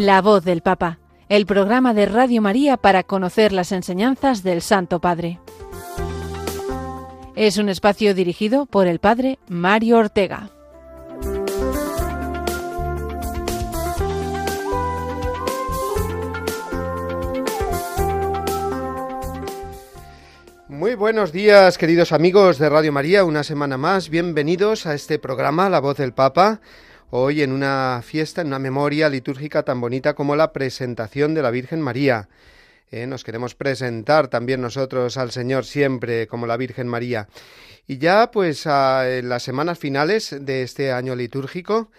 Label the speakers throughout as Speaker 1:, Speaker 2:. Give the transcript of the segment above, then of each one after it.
Speaker 1: La voz del Papa, el programa de Radio María para conocer las enseñanzas del Santo Padre. Es un espacio dirigido por el Padre Mario Ortega.
Speaker 2: Muy buenos días, queridos amigos de Radio María, una semana más. Bienvenidos a este programa La Voz del Papa. Hoy en una fiesta, en una memoria litúrgica tan bonita como la presentación de la Virgen María. Eh, nos queremos presentar también nosotros al Señor siempre como la Virgen María. Y ya pues en las semanas finales de este año litúrgico,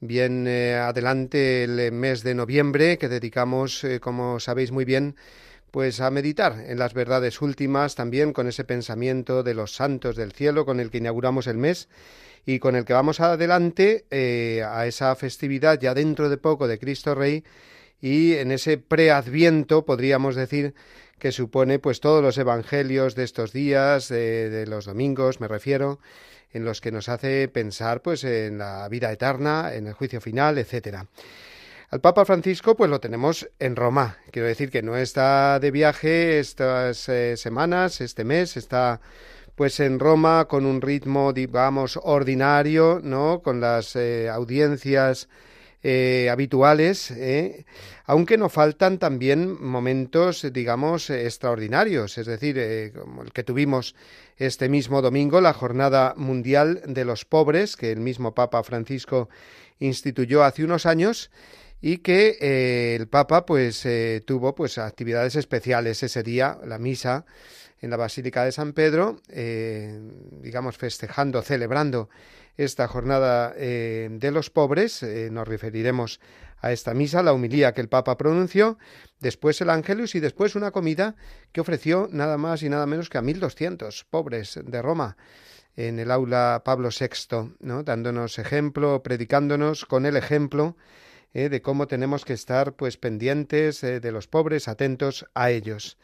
Speaker 2: bien eh, adelante el mes de noviembre que dedicamos, eh, como sabéis muy bien, pues a meditar en las verdades últimas, también con ese pensamiento de los santos del cielo con el que inauguramos el mes y con el que vamos adelante eh, a esa festividad ya dentro de poco de Cristo Rey y en ese preadviento podríamos decir que supone pues todos los evangelios de estos días, de, los domingos me refiero, en los que nos hace pensar pues en la vida eterna, en el juicio final, etcétera. Al Papa Francisco, pues lo tenemos en Roma. Quiero decir que no está de viaje estas eh, semanas, este mes, está pues en Roma con un ritmo, digamos, ordinario, ¿no? Con las eh, audiencias eh, habituales, aunque no faltan también momentos, digamos, extraordinarios, es decir, como el que tuvimos este mismo domingo, la Jornada Mundial de los Pobres, que el mismo Papa Francisco instituyó hace unos años, y que eh, el Papa pues eh, tuvo pues actividades especiales ese día, la misa en la Basílica de San Pedro, eh, digamos festejando, celebrando esta jornada de los pobres, nos referiremos a esta misa, la humilía que el Papa pronunció, después el Ángelus y después una comida que ofreció nada más y nada menos que a 1200 pobres de Roma en el aula Pablo VI, ¿no? dándonos ejemplo, predicándonos con el ejemplo eh, de cómo tenemos que estar pues pendientes eh, de los pobres, atentos a ellos.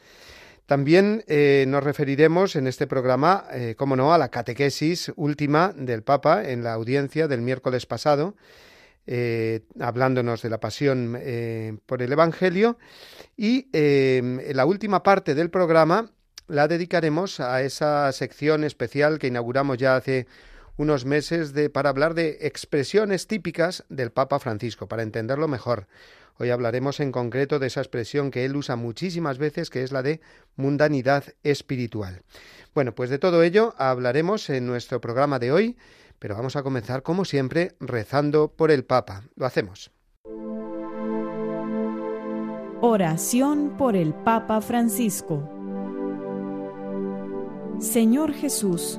Speaker 2: También eh, nos referiremos en este programa, como no, a la catequesis última del Papa en la audiencia del miércoles pasado, hablándonos de la pasión por el Evangelio. Y la última parte del programa la dedicaremos a esa sección especial que inauguramos ya hace unos meses de, para hablar de expresiones típicas del Papa Francisco, para entenderlo mejor. Hoy hablaremos en concreto de esa expresión que él usa muchísimas veces, que es la de mundanidad espiritual. Bueno, pues de todo ello hablaremos en nuestro programa de hoy, pero vamos a comenzar, como siempre, rezando por el Papa. Lo hacemos.
Speaker 3: Oración por el Papa Francisco. Señor Jesús,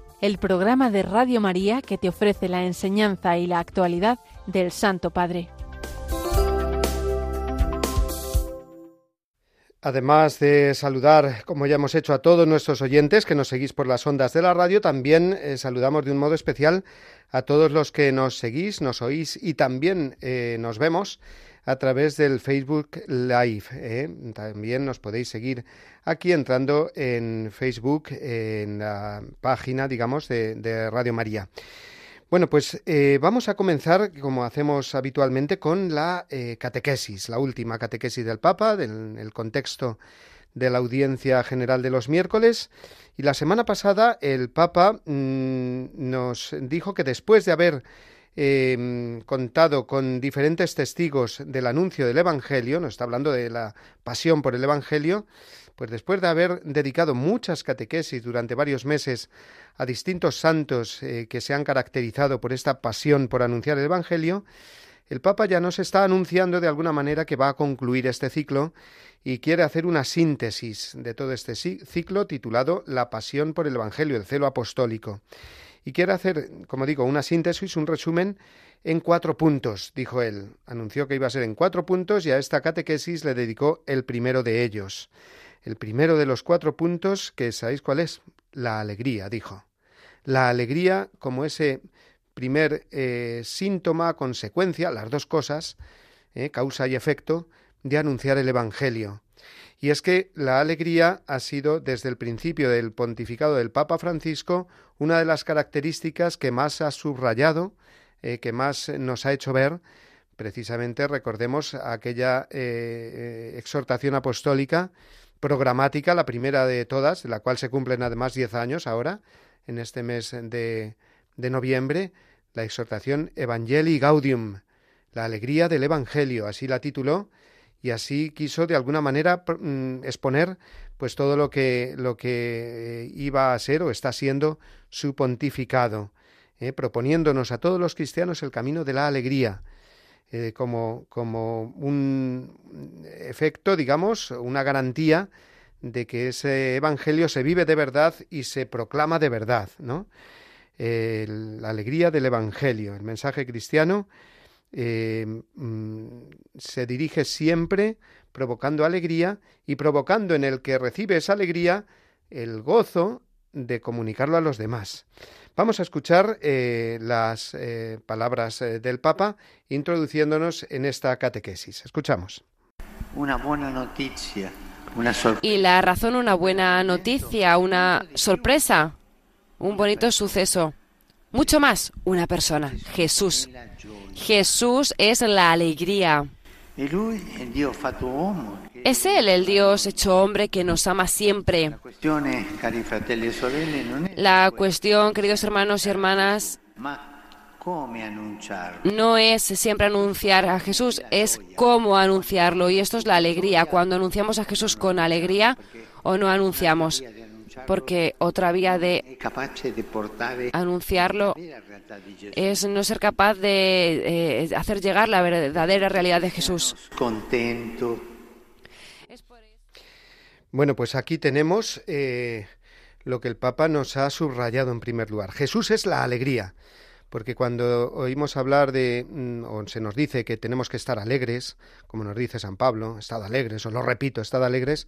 Speaker 1: el programa de Radio María que te ofrece la enseñanza y la actualidad del Santo Padre.
Speaker 2: Además de saludar, como ya hemos hecho a todos nuestros oyentes que nos seguís por las ondas de la radio, también eh, saludamos de un modo especial a todos los que nos seguís, nos oís y también eh, nos vemos a través del Facebook Live. ¿eh? También nos podéis seguir aquí entrando en Facebook, en la página, digamos, de, Radio María. Bueno, pues eh, vamos a comenzar, como hacemos habitualmente, con la eh, catequesis, la última catequesis del Papa, del el contexto de la audiencia general de los miércoles. Y la semana pasada el Papa mm, nos dijo que después de haber em, contado con diferentes testigos del anuncio del Evangelio, nos está hablando de la pasión por el Evangelio, pues después de haber dedicado muchas catequesis durante varios meses a distintos santos eh, que se han caracterizado por esta pasión por anunciar el Evangelio, el Papa ya nos está anunciando de alguna manera que va a concluir este ciclo y quiere hacer una síntesis de todo este ciclo titulado La pasión por el Evangelio, el celo apostólico. Y quiere hacer, como digo, una síntesis, un resumen en cuatro puntos, dijo él. Anunció que iba a ser en cuatro puntos y a esta catequesis le dedicó el primero de ellos. El primero de los cuatro puntos, que sabéis cuál es, la alegría, dijo. La alegría como ese primer eh, síntoma, consecuencia, las dos cosas, eh, causa y efecto, de anunciar el Evangelio. Y es que la alegría ha sido desde el principio del pontificado del Papa Francisco una de las características que más ha subrayado, eh, que más nos ha hecho ver, precisamente recordemos aquella exhortación apostólica programática, la primera de todas, la cual se cumplen además diez años ahora, en este mes de, de noviembre, la exhortación Evangelii Gaudium, la alegría del Evangelio, así la tituló, y así quiso de alguna manera mm, exponer pues todo lo que lo que eh, iba a ser o está siendo su pontificado, eh, proponiéndonos a todos los cristianos el camino de la alegría, eh, como, como un efecto, digamos, una garantía de que ese evangelio se vive de verdad y se proclama de verdad, ¿no? la alegría del Evangelio. El mensaje cristiano mm, se dirige siempre provocando alegría y provocando en el que recibe esa alegría el gozo de comunicarlo a los demás. Vamos a escuchar eh, las eh, palabras del Papa introduciéndonos en esta catequesis. Escuchamos.
Speaker 4: Una buena noticia.
Speaker 5: y la razón, una buena noticia, una sorpresa, un bonito suceso. Mucho más, una persona, Jesús. Jesús es la alegría. Es Él el Dios hecho hombre que nos ama siempre. La cuestión, queridos hermanos y hermanas, no es siempre anunciar a Jesús, es cómo anunciarlo. Y esto es la alegría. Cuando anunciamos a Jesús con alegría o no anunciamos porque otra vía de anunciarlo es no ser capaz de eh, hacer llegar la verdadera realidad de Jesús.
Speaker 2: Bueno, pues aquí tenemos eh, lo que el Papa nos ha subrayado en primer lugar. Jesús es la alegría porque cuando oímos hablar de, mm, o se nos dice que tenemos que estar alegres, como nos dice San Pablo, estad alegres, os lo repito, estad alegres,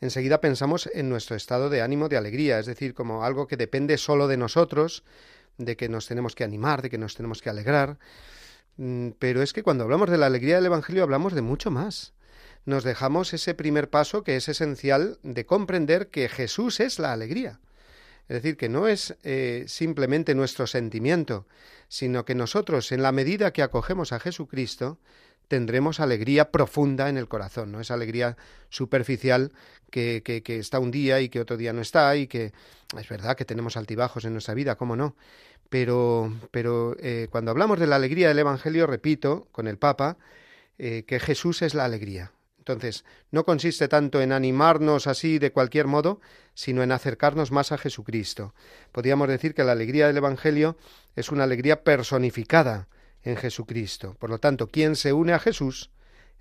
Speaker 2: enseguida pensamos en nuestro estado de ánimo de alegría, es decir, como algo que depende solo de nosotros, de que nos tenemos que animar, de que nos tenemos que alegrar. Mm, pero es que cuando hablamos de la alegría del Evangelio hablamos de mucho más. Nos dejamos ese primer paso que es esencial de comprender que Jesús es la alegría. Es decir, que no es eh, simplemente nuestro sentimiento, sino que nosotros, en la medida que acogemos a Jesucristo, tendremos alegría profunda en el corazón, no esa alegría superficial que, está un día y que otro día no está, y que es verdad que tenemos altibajos en nuestra vida, cómo no. Pero, pero eh, cuando hablamos de la alegría del Evangelio, repito, con el Papa, eh, que Jesús es la alegría. Entonces, no consiste tanto en animarnos así de cualquier modo, sino en acercarnos más a Jesucristo. Podríamos decir que la alegría del Evangelio es una alegría personificada en Jesucristo. Por lo tanto, quien se une a Jesús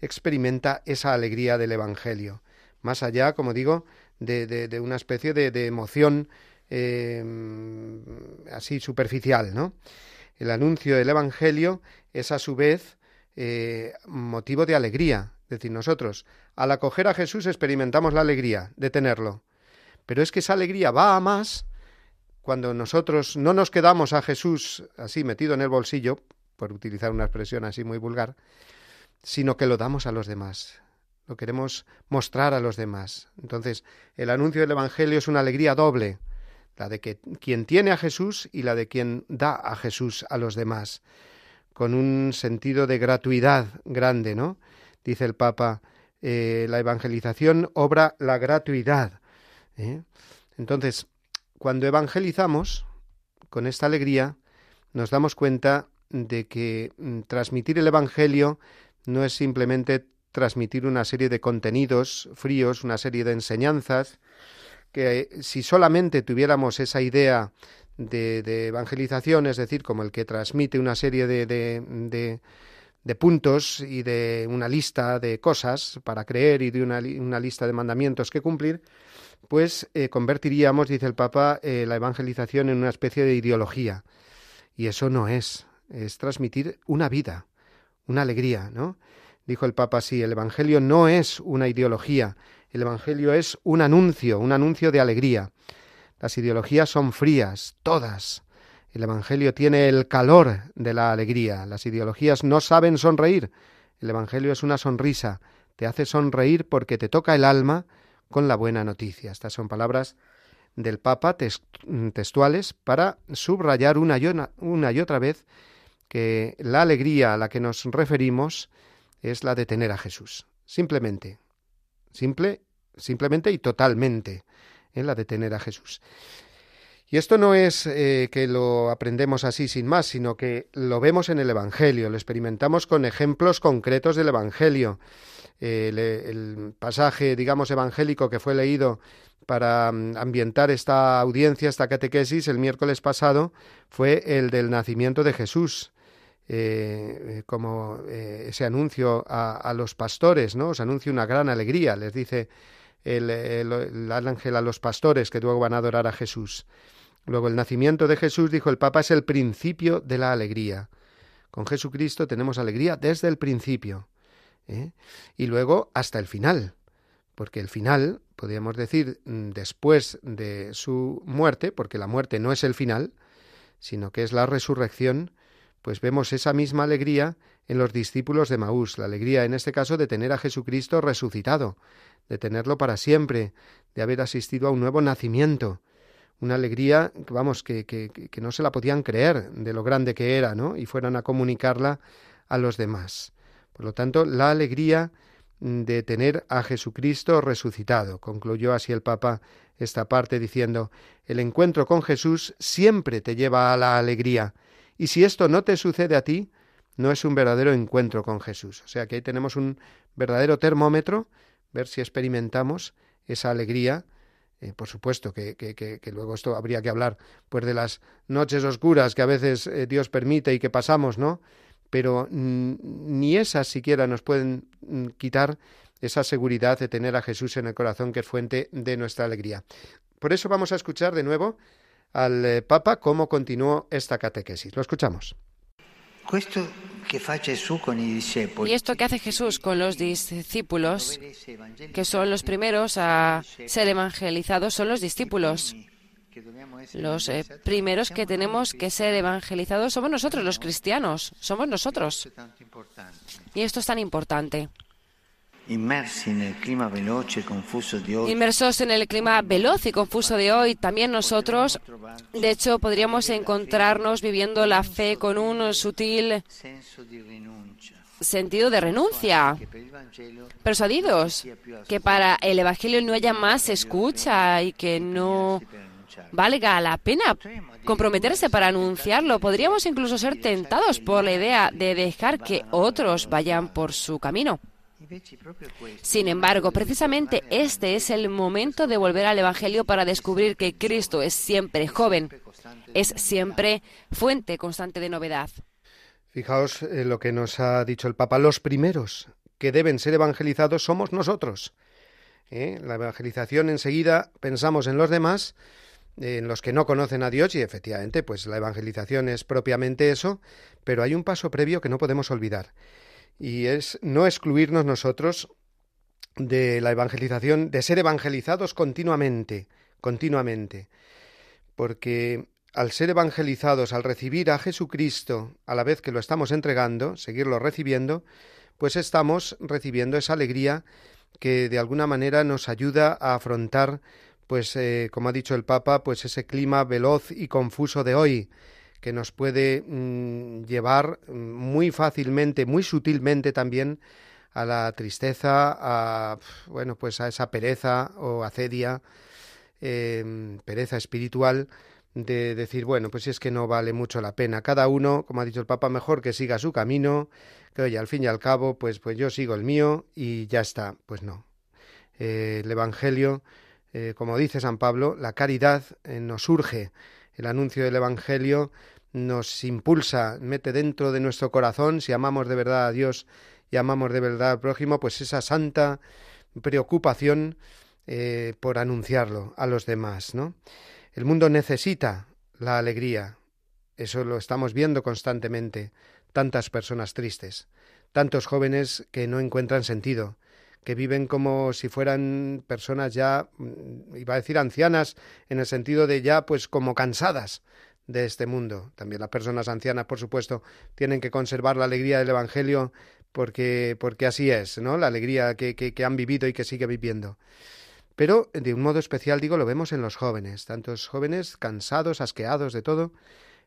Speaker 2: experimenta esa alegría del Evangelio. Más allá, como digo, de, una especie de, emoción eh, así superficial, ¿no? El anuncio del Evangelio es a su vez eh, motivo de alegría, es decir, nosotros, al acoger a Jesús experimentamos la alegría de tenerlo. Pero es que esa alegría va a más cuando nosotros no nos quedamos a Jesús así metido en el bolsillo, por utilizar una expresión así muy vulgar, sino que lo damos a los demás. Lo queremos mostrar a los demás. Entonces, el anuncio del Evangelio es una alegría doble, la de que quien tiene a Jesús y la de quien da a Jesús a los demás, con un sentido de gratuidad grande, ¿no? dice el Papa, eh, la evangelización obra la gratuidad. ¿eh? Entonces, cuando evangelizamos con esta alegría, nos damos cuenta de que mm, transmitir el Evangelio no es simplemente transmitir una serie de contenidos fríos, una serie de enseñanzas, que si solamente tuviéramos esa idea de, evangelización, es decir, como el que transmite una serie de, puntos y de una lista de cosas para creer y de una, una lista de mandamientos que cumplir, pues eh, convertiríamos, dice el Papa, eh, la evangelización en una especie de ideología. Y eso no es, es transmitir una vida, una alegría, ¿no? Dijo el Papa así, el Evangelio no es una ideología, el Evangelio es un anuncio, un anuncio de alegría. Las ideologías son frías, todas. El Evangelio tiene el calor de la alegría. Las ideologías no saben sonreír. El Evangelio es una sonrisa. Te hace sonreír porque te toca el alma con la buena noticia. Estas son palabras del Papa textuales para subrayar una y, una y otra vez que la alegría a la que nos referimos es la de tener a Jesús. Simplemente, simple, simplemente y totalmente, en la de tener a Jesús. Y esto no es eh, que lo aprendemos así sin más, sino que lo vemos en el Evangelio, lo experimentamos con ejemplos concretos del Evangelio. el, pasaje, digamos, evangélico que fue leído para mm, ambientar esta audiencia, esta catequesis, el miércoles pasado, fue el del nacimiento de Jesús. Eh, como eh, ese anuncio a, los pastores, ¿no? Os anuncio una gran alegría, les dice el, el, ángel a los pastores que luego van a adorar a Jesús. Luego el nacimiento de Jesús, dijo el Papa, es el principio de la alegría. Con Jesucristo tenemos alegría desde el principio. ¿eh? Y luego hasta el final. Porque el final, podríamos decir, mm, después de su muerte, porque la muerte no es el final, sino que es la resurrección, pues vemos esa misma alegría en los discípulos de Maús, la alegría en este caso de tener a Jesucristo resucitado, de tenerlo para siempre, de haber asistido a un nuevo nacimiento, una alegría, vamos, que, que, que no se la podían creer de lo grande que era, ¿no? Y fueran a comunicarla a los demás. Por lo tanto, la alegría de tener a Jesucristo resucitado. Concluyó así el Papa esta parte diciendo, el encuentro con Jesús siempre te lleva a la alegría, y si esto no te sucede a ti, no es un verdadero encuentro con Jesús. O sea que ahí tenemos un verdadero termómetro ver si experimentamos esa alegría. Eh, por supuesto que, que, luego esto habría que hablar pues de las noches oscuras que a veces eh, Dios permite y que pasamos, ¿no? Pero ni esas siquiera nos pueden mm, quitar esa seguridad de tener a Jesús en el corazón que es fuente de nuestra alegría. Por eso vamos a escuchar de nuevo al eh, Papa cómo continuó esta catequesis. Lo escuchamos.
Speaker 5: Y esto que hace Jesús con los discípulos, que son los primeros a ser evangelizados, son los discípulos. Los eh, primeros que tenemos que ser evangelizados somos nosotros, los cristianos, somos nosotros. Y esto es tan importante. Inmersos en el clima veloz y confuso de hoy, también nosotros, de hecho, podríamos encontrarnos viviendo la fe con un sutil sentido de renuncia, persuadidos que para el Evangelio no haya más escucha y que no valga la pena comprometerse para anunciarlo. Podríamos incluso ser tentados por la idea de dejar que otros vayan por su camino. Sin embargo, precisamente este es el momento de volver al Evangelio para descubrir que Cristo es siempre joven, es siempre fuente constante de novedad.
Speaker 2: Fijaos en lo que nos ha dicho el Papa, los primeros que deben ser evangelizados somos nosotros. ¿Eh? La evangelización enseguida pensamos en los demás, en los que no conocen a Dios y efectivamente, pues la evangelización es propiamente eso, pero hay un paso previo que no podemos olvidar y es no excluirnos nosotros de la evangelización, de ser evangelizados continuamente, continuamente, porque al ser evangelizados, al recibir a Jesucristo a la vez que lo estamos entregando, seguirlo recibiendo, pues estamos recibiendo esa alegría que de alguna manera nos ayuda a afrontar, pues eh, como ha dicho el Papa, pues ese clima veloz y confuso de hoy, que nos puede mm, llevar mm, muy fácilmente, muy sutilmente también a la tristeza, a bueno, pues a esa pereza o acedia, eh, pereza espiritual de decir, bueno, pues es que no vale mucho la pena. Cada uno, como ha dicho el Papa, mejor que siga su camino, que oye, al fin y al cabo, pues, pues yo sigo el mío y ya está. Pues no. Eh, el Evangelio, eh, como dice San Pablo, la caridad eh, nos urge. El anuncio del Evangelio nos impulsa, mete dentro de nuestro corazón, si amamos de verdad a Dios y amamos de verdad al prójimo, pues esa santa preocupación por anunciarlo a los demás, ¿no? El mundo necesita la alegría. Eso lo estamos viendo constantemente. Tantas personas tristes, tantos jóvenes que no encuentran sentido, que viven como si fueran personas ya, mm, iba a decir ancianas, en el sentido de ya pues como cansadas de este mundo. También las personas ancianas, por supuesto, tienen que conservar la alegría del Evangelio porque, porque así es, ¿no? La alegría que, que, que han vivido y que sigue viviendo. Pero de un modo especial, digo, lo vemos en los jóvenes, tantos jóvenes cansados, asqueados de todo.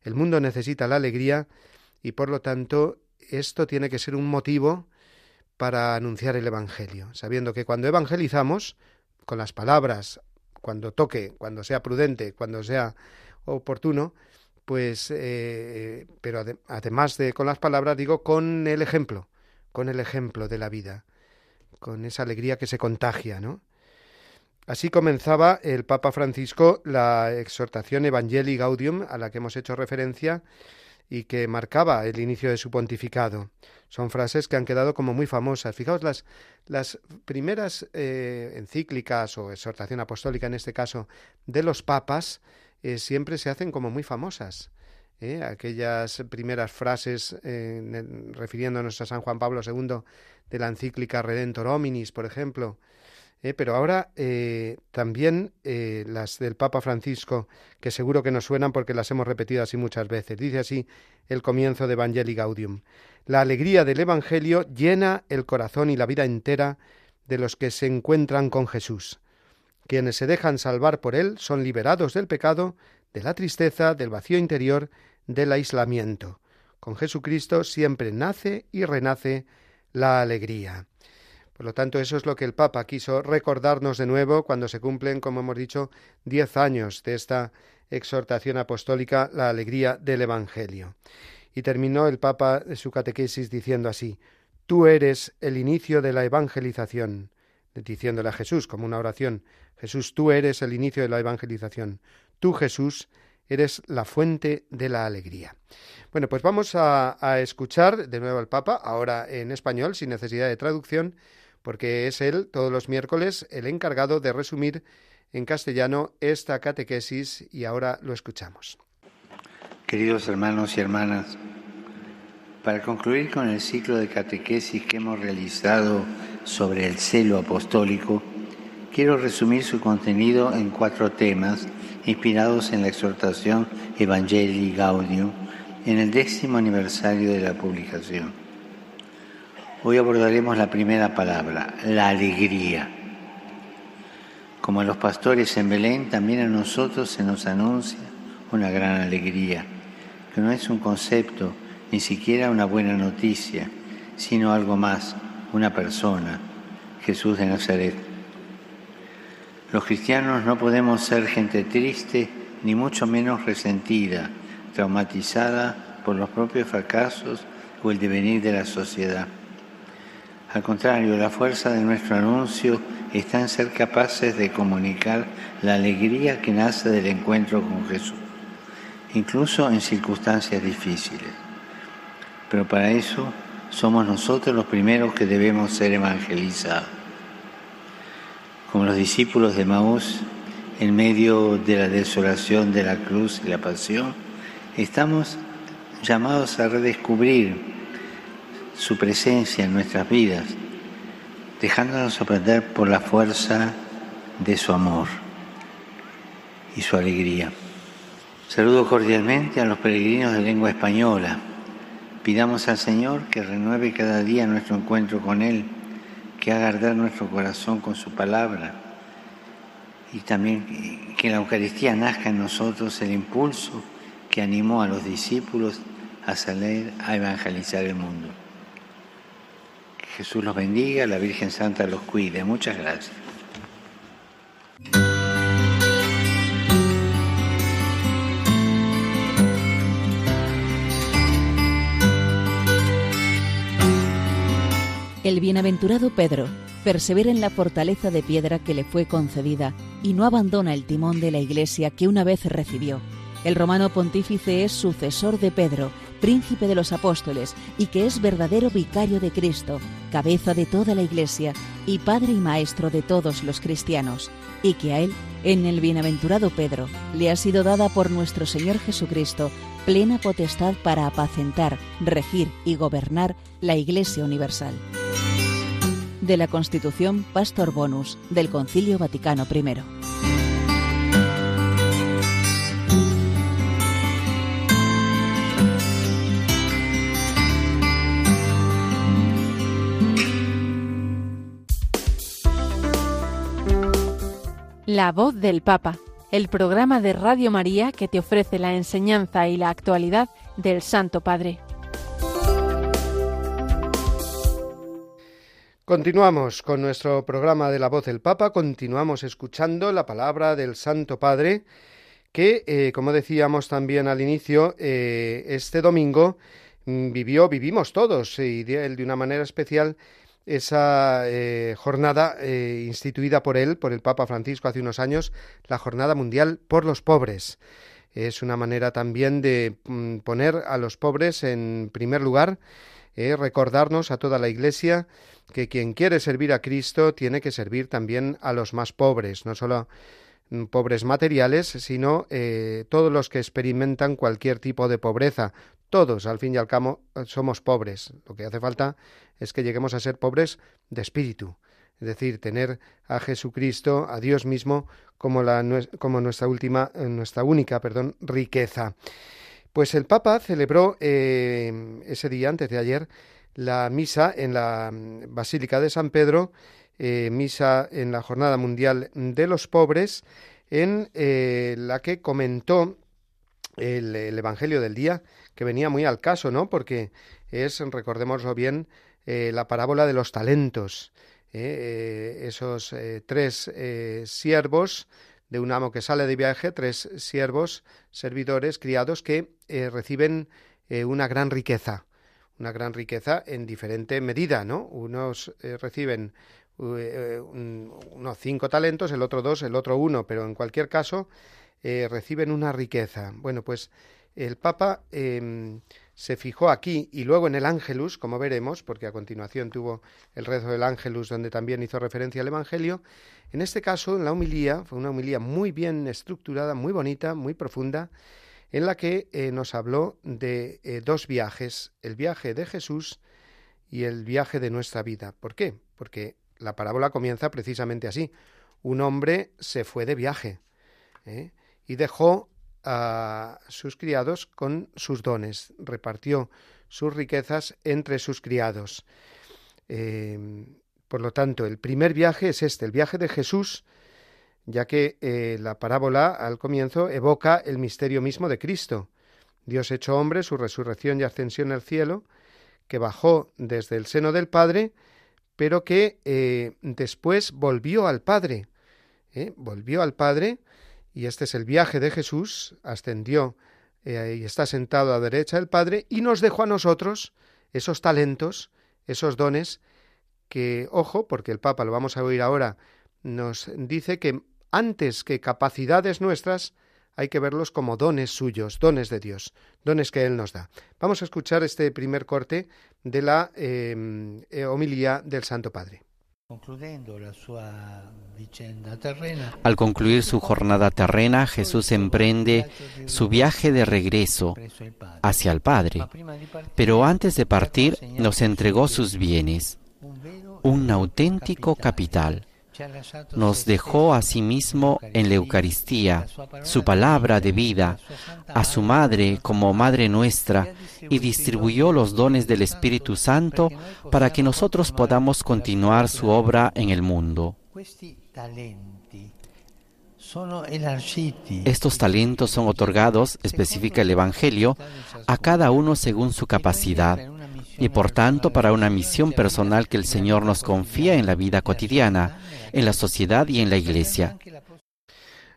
Speaker 2: El mundo necesita la alegría y por lo tanto esto tiene que ser un motivo para anunciar el Evangelio, sabiendo que cuando evangelizamos, con las palabras, cuando toque, cuando sea prudente, cuando sea oportuno, pues, eh, pero además de con las palabras, digo, con el ejemplo, con el ejemplo de la vida, con esa alegría que se contagia, ¿no? Así comenzaba el Papa Francisco la exhortación Evangelii Gaudium a la que hemos hecho referencia y que marcaba el inicio de su pontificado. Son frases que han quedado como muy famosas. Fijaos, las, las primeras eh, encíclicas o exhortación apostólica, en este caso, de los papas, eh, siempre se hacen como muy famosas. ¿eh? Aquellas primeras frases refiriéndonos a San Juan Pablo II de la encíclica Redentor Hominis, por ejemplo, eh, pero ahora también las del Papa Francisco, que seguro que nos suenan porque las hemos repetido así muchas veces. Dice así el comienzo de Evangelii Gaudium. La alegría del Evangelio llena el corazón y la vida entera de los que se encuentran con Jesús. Quienes se dejan salvar por él son liberados del pecado, de la tristeza, del vacío interior, del aislamiento. Con Jesucristo siempre nace y renace la alegría. Por lo tanto, eso es lo que el Papa quiso recordarnos de nuevo cuando se cumplen, como hemos dicho, diez años de esta exhortación apostólica, la alegría del Evangelio. Y terminó el Papa su catequesis diciendo así, Tú eres el inicio de la evangelización, diciéndole a Jesús como una oración, Jesús, tú eres el inicio de la evangelización, tú Jesús eres la fuente de la alegría. Bueno, pues vamos a, a escuchar de nuevo al Papa, ahora en español, sin necesidad de traducción, porque es él todos los miércoles el encargado de resumir en castellano esta catequesis y ahora lo escuchamos.
Speaker 4: Queridos hermanos y hermanas, para concluir con el ciclo de catequesis que hemos realizado sobre el celo apostólico, quiero resumir su contenido en cuatro temas inspirados en la exhortación Evangelii Gaudium en el décimo aniversario de la publicación. Hoy abordaremos la primera palabra, la alegría. Como a los pastores en Belén, también a nosotros se nos anuncia una gran alegría, que no es un concepto, ni siquiera una buena noticia, sino algo más, una persona, Jesús de Nazaret. Los cristianos no podemos ser gente triste, ni mucho menos resentida, traumatizada por los propios fracasos o el devenir de la sociedad. Al contrario, la fuerza de nuestro anuncio está en ser capaces de comunicar la alegría que nace del encuentro con Jesús, incluso en circunstancias difíciles. Pero para eso somos nosotros los primeros que debemos ser evangelizados. Como los discípulos de Maús, en medio de la desolación de la cruz y la pasión, estamos llamados a redescubrir su presencia en nuestras vidas, dejándonos sorprender por la fuerza de su amor y su alegría. Saludo cordialmente a los peregrinos de lengua española. Pidamos al Señor que renueve cada día nuestro encuentro con Él, que haga arder nuestro corazón con su palabra y también que la Eucaristía nazca en nosotros el impulso que animó a los discípulos a salir a evangelizar el mundo. Jesús los bendiga, la Virgen Santa los cuide. Muchas gracias.
Speaker 6: El bienaventurado Pedro persevera en la fortaleza de piedra que le fue concedida y no abandona el timón de la iglesia que una vez recibió. El romano pontífice es sucesor de Pedro, príncipe de los apóstoles, y que es verdadero vicario de Cristo, cabeza de toda la iglesia y padre y maestro de todos los cristianos, y que a él, en el bienaventurado Pedro, le ha sido dada por nuestro Señor Jesucristo plena potestad para apacentar, regir y gobernar la Iglesia Universal de la Constitución Pastor Bonus del Concilio Vaticano I.
Speaker 1: La voz del Papa, el programa de Radio María que te ofrece la enseñanza y la actualidad del Santo Padre.
Speaker 2: Continuamos con nuestro programa de la voz del Papa, continuamos escuchando la palabra del Santo Padre, que, eh, como decíamos también al inicio, eh, este domingo mm, vivió, vivimos todos, y de, de una manera especial, esa eh, jornada instituida por él, por el Papa Francisco hace unos años, la Jornada Mundial por los Pobres. Es una manera también de mm, poner a los pobres en primer lugar, recordarnos a toda la Iglesia, que quien quiere servir a Cristo tiene que servir también a los más pobres, no solo mm, pobres materiales, sino eh, todos los que experimentan cualquier tipo de pobreza. Todos, al fin y al cabo, somos pobres. Lo que hace falta es que lleguemos a ser pobres de espíritu, es decir, tener a Jesucristo, a Dios mismo, como, nuestra última, eh, nuestra única, perdón, riqueza. Pues el Papa celebró eh, ese día, antes de ayer, la misa en la mm, Basílica de San Pedro, eh, misa en la Jornada Mundial de los Pobres, en eh, la que comentó el, Evangelio del día, que venía muy al caso, ¿no? Porque es, recordémoslo bien, eh, la parábola de los talentos. esos tres siervos de un amo que sale de viaje, tres siervos, servidores, criados, que reciben una gran riqueza una gran riqueza en diferente medida, ¿no? Unos eh, reciben eh, unos cinco talentos, el otro dos, el otro uno, pero en cualquier caso eh, reciben una riqueza. Bueno, pues el Papa em, se fijó aquí y luego en el Ángelus, como veremos, porque a continuación tuvo el rezo del Ángelus donde también hizo referencia al Evangelio. En este caso, en la humilía, fue una humilía muy bien estructurada, muy bonita, muy profunda, en la que eh, nos habló de eh, dos viajes, el viaje de Jesús y el viaje de nuestra vida. ¿Por qué? Porque la parábola comienza precisamente así. Un hombre se fue de viaje ¿eh? y dejó a sus criados con sus dones, repartió sus riquezas entre sus criados. por lo tanto, el primer viaje es este, el viaje de Jesús ya que eh, la parábola al comienzo evoca el misterio mismo de Cristo, Dios hecho hombre, su resurrección y ascensión al cielo, que bajó desde el seno del Padre, pero que eh, después volvió al Padre, ¿eh? volvió al Padre, y este es el viaje de Jesús, ascendió y está sentado a derecha del Padre, y nos dejó a nosotros esos talentos, esos dones, que, ojo, porque el Papa, lo vamos a oír ahora, nos dice que antes que capacidades nuestras, hay que verlos como dones suyos, dones de Dios, dones que Él nos da. Vamos a escuchar este primer corte de la em, eh, homilía del Santo Padre.
Speaker 7: Al concluir su jornada terrena, Jesús emprende su viaje de regreso hacia el Padre. Pero antes de partir, nos entregó sus bienes, un auténtico capital nos dejó a sí mismo en la Eucaristía, su palabra de vida, a su Madre como Madre nuestra, y distribuyó los dones del Espíritu Santo para que nosotros podamos continuar su obra en el mundo. Estos talentos son otorgados, especifica el Evangelio, a cada uno según su capacidad y por tanto para una misión personal que el Señor nos confía en la vida cotidiana, en la sociedad y en la Iglesia.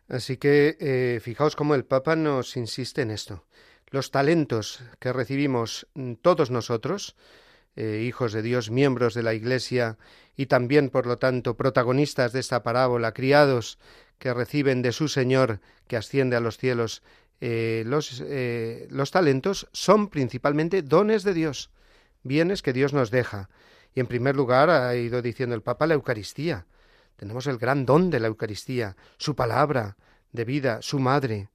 Speaker 2: Así que eh, fijaos cómo el Papa nos insiste en esto. Los talentos que recibimos mm, todos nosotros, eh, hijos de Dios, miembros de la Iglesia y también, por lo tanto, protagonistas de esta parábola, criados que reciben de su Señor que asciende a los cielos, eh, los, los talentos son principalmente dones de Dios, bienes que Dios nos deja. Y en primer lugar ha ido diciendo el Papa la Eucaristía. Tenemos el gran don de la Eucaristía, su palabra de vida, su madre,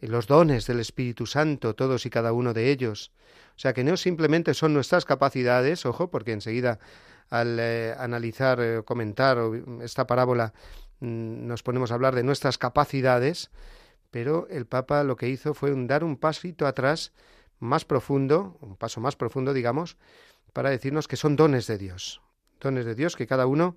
Speaker 2: y los dones del Espíritu Santo, todos y cada uno de ellos. O sea que no simplemente son nuestras capacidades, ojo, porque enseguida al eh, analizar eh, comentar esta parábola mm, nos ponemos a hablar de nuestras capacidades, pero el Papa lo que hizo fue dar un pasito atrás más profundo, un paso más profundo, digamos, para decirnos que son dones de Dios, dones de Dios que cada uno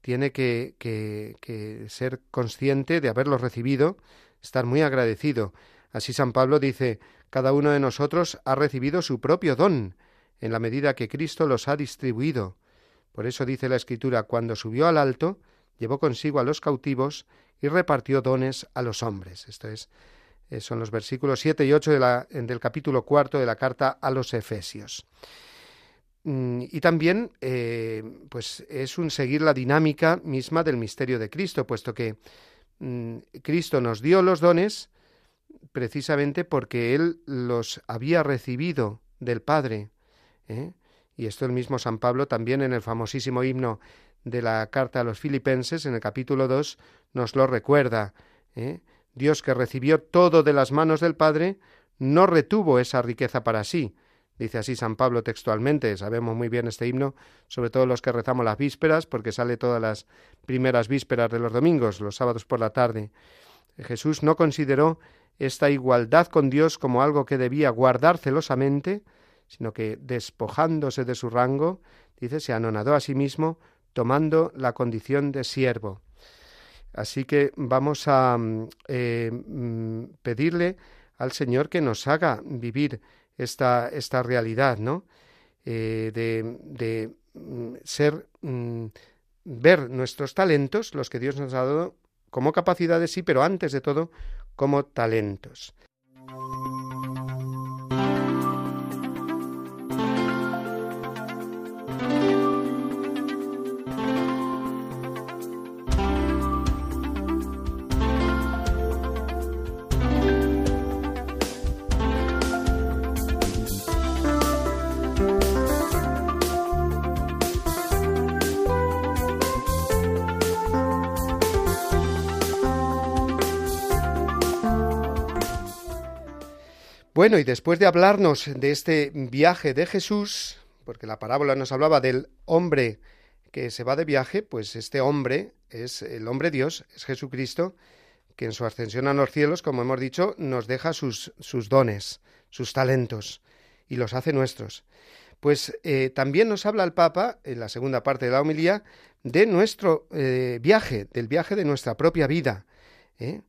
Speaker 2: tiene que, ser consciente de haberlos recibido, estar muy agradecido. Así San Pablo dice, cada uno de nosotros ha recibido su propio don, en la medida que Cristo los ha distribuido. Por eso dice la Escritura, cuando subió al alto, llevó consigo a los cautivos y repartió dones a los hombres. Esto es, eh, son los versículos 7 y 8 de la, del capítulo cuarto de la carta a los Efesios. Mm, y también, eh, pues es un seguir la dinámica misma del misterio de Cristo, puesto que mm, Cristo nos dio los dones precisamente porque Él los había recibido del Padre. ¿eh? Y esto el mismo San Pablo también en el famosísimo himno de la carta a los filipenses, en el capítulo 2, nos lo recuerda. ¿eh? Dios que recibió todo de las manos del Padre, no retuvo esa riqueza para sí, Dice así San Pablo textualmente, sabemos muy bien este himno, sobre todo los que rezamos las vísperas, porque sale todas las primeras vísperas de los domingos, los sábados por la tarde. Jesús no consideró esta igualdad con Dios como algo que debía guardar celosamente, sino que despojándose de su rango, dice, se anonadó a sí mismo, tomando la condición de siervo. Así que vamos a eh, mm, pedirle al Señor que nos haga vivir esta, esta realidad, ¿no? Eh, de, de, mm, ser, mm, ver nuestros talentos, los que Dios nos ha dado, como capacidades, sí, pero antes de todo, como talentos. Bueno, y después de hablarnos de este viaje de Jesús, porque la parábola nos hablaba del hombre que se va de viaje, pues este hombre es el hombre Dios, es Jesucristo, que en su ascensión a los cielos, como hemos dicho, nos deja sus, sus dones, sus talentos, y los hace nuestros. Pues eh, también nos habla el Papa, en la segunda parte de la homilía, de nuestro eh, viaje, del viaje de nuestra propia vida. ¿eh?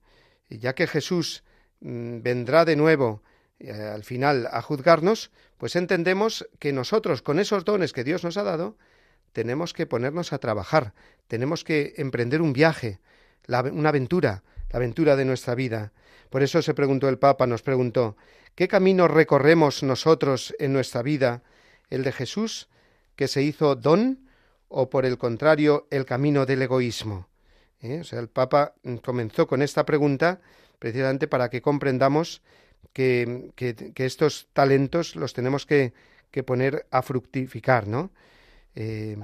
Speaker 2: Ya que Jesús mm, vendrá de nuevo eh, al final a juzgarnos, pues entendemos que nosotros con esos dones que Dios nos ha dado, tenemos que ponernos a trabajar, tenemos que emprender un viaje, una aventura, la aventura de nuestra vida. Por eso se preguntó el Papa, nos preguntó, ¿qué camino recorremos nosotros en nuestra vida? ¿El de Jesús, que se hizo don, o por el contrario, el camino del egoísmo? ¿Eh? O sea, el Papa comenzó con esta pregunta precisamente para que comprendamos que, estos talentos los tenemos que, poner a fructificar, ¿no? Eh,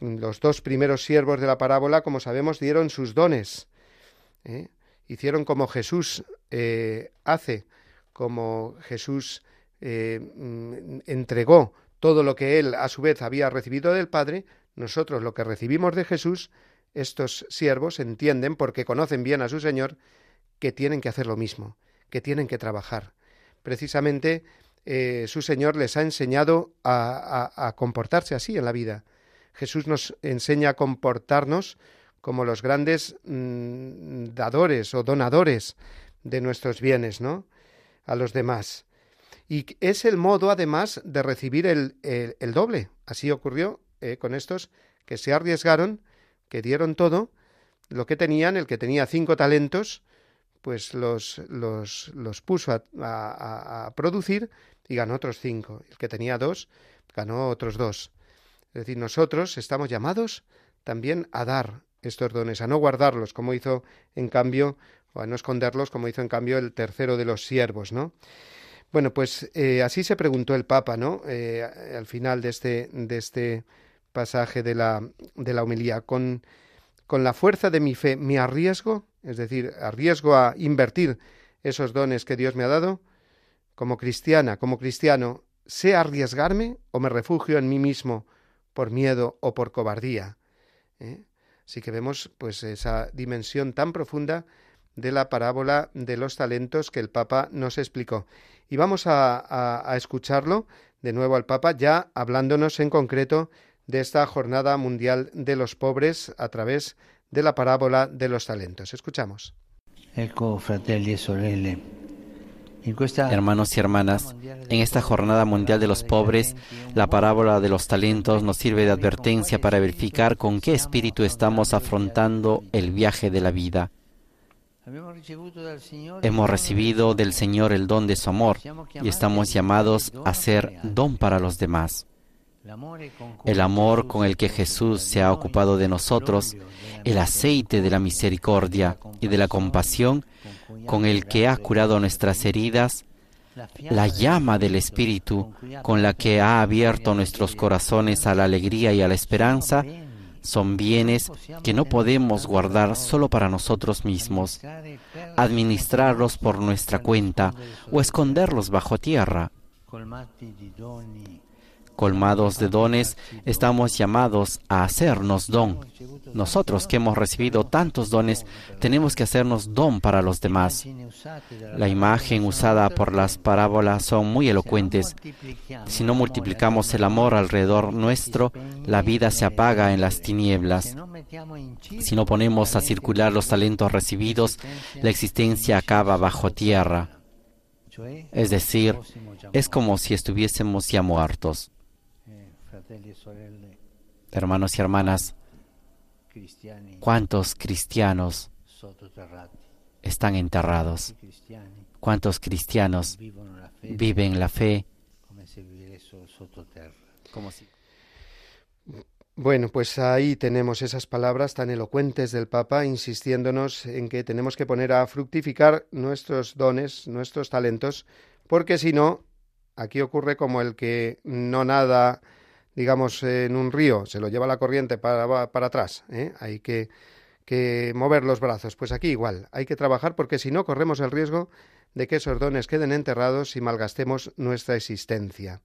Speaker 2: los dos primeros siervos de la parábola, como sabemos, dieron sus dones. ¿eh? Hicieron como Jesús eh, hace, como Jesús mm, entregó todo lo que él a su vez había recibido del Padre, nosotros lo que recibimos de Jesús, estos siervos entienden, porque conocen bien a su Señor, que tienen que hacer lo mismo que tienen que trabajar. Precisamente eh, su Señor les ha enseñado a, comportarse así en la vida. Jesús nos enseña a comportarnos como los grandes mm, dadores o donadores de nuestros bienes, ¿no? A los demás. Y es el modo, además, de recibir el, el, doble. Así ocurrió eh, con estos que se arriesgaron, que dieron todo, lo que tenían, el que tenía cinco talentos, pues los, los, los puso a, a, producir y ganó otros cinco. El que tenía dos, ganó otros dos. Es decir, nosotros estamos llamados también a dar estos dones, a no guardarlos, como hizo en cambio, o a no esconderlos, como hizo en cambio el tercero de los siervos, ¿no? Bueno, pues eh, así se preguntó el Papa, ¿no? Eh, al final de este, de este pasaje de la, de la homilía. Con, con la fuerza de mi fe, ¿me arriesgo? Es decir, arriesgo a invertir esos dones que Dios me ha dado. Como cristiana, como cristiano, ¿sé arriesgarme o me refugio en mí mismo por miedo o por cobardía? ¿Eh? Así que vemos pues esa dimensión tan profunda de la parábola de los talentos que el Papa nos explicó. Y vamos a, escucharlo de nuevo al Papa, ya hablándonos en concreto de esta Jornada Mundial de los Pobres a través de la parábola de los talentos. Escuchamos.
Speaker 7: E Hermanos y hermanas, en esta Jornada Mundial de los Pobres, la parábola de los talentos nos sirve de advertencia para verificar con qué espíritu estamos afrontando el viaje de la vida. Hemos recibido del Señor el don de su amor y estamos llamados a ser don para los demás. El amor con el que Jesús se ha ocupado de nosotros, el aceite de la misericordia y de la compasión con el que ha curado nuestras heridas, la llama del Espíritu con la que ha abierto nuestros corazones a la alegría y a la esperanza, son bienes que no podemos guardar solo para nosotros mismos, administrarlos por nuestra cuenta o esconderlos bajo tierra colmados de dones, estamos llamados a hacernos don. Nosotros que hemos recibido tantos dones, tenemos que hacernos don para los demás. La imagen usada por las parábolas son muy elocuentes. Si no multiplicamos el amor alrededor nuestro, la vida se apaga en las tinieblas. Si no ponemos a circular los talentos recibidos, la existencia acaba bajo tierra. Es decir, es como si estuviésemos ya muertos. Hermanos y hermanas, ¿cuántos cristianos están enterrados? ¿Cuántos cristianos viven la fe
Speaker 2: Bueno, pues ahí tenemos esas palabras tan elocuentes del Papa insistiéndonos en que tenemos que poner a fructificar nuestros dones, nuestros talentos, porque si no, aquí ocurre como el que no nada digamos, en un río, se lo lleva la corriente para, para atrás. ¿eh? Hay que, que mover los brazos. Pues aquí igual, hay que trabajar porque si no corremos el riesgo de que esos dones queden enterrados y malgastemos nuestra existencia.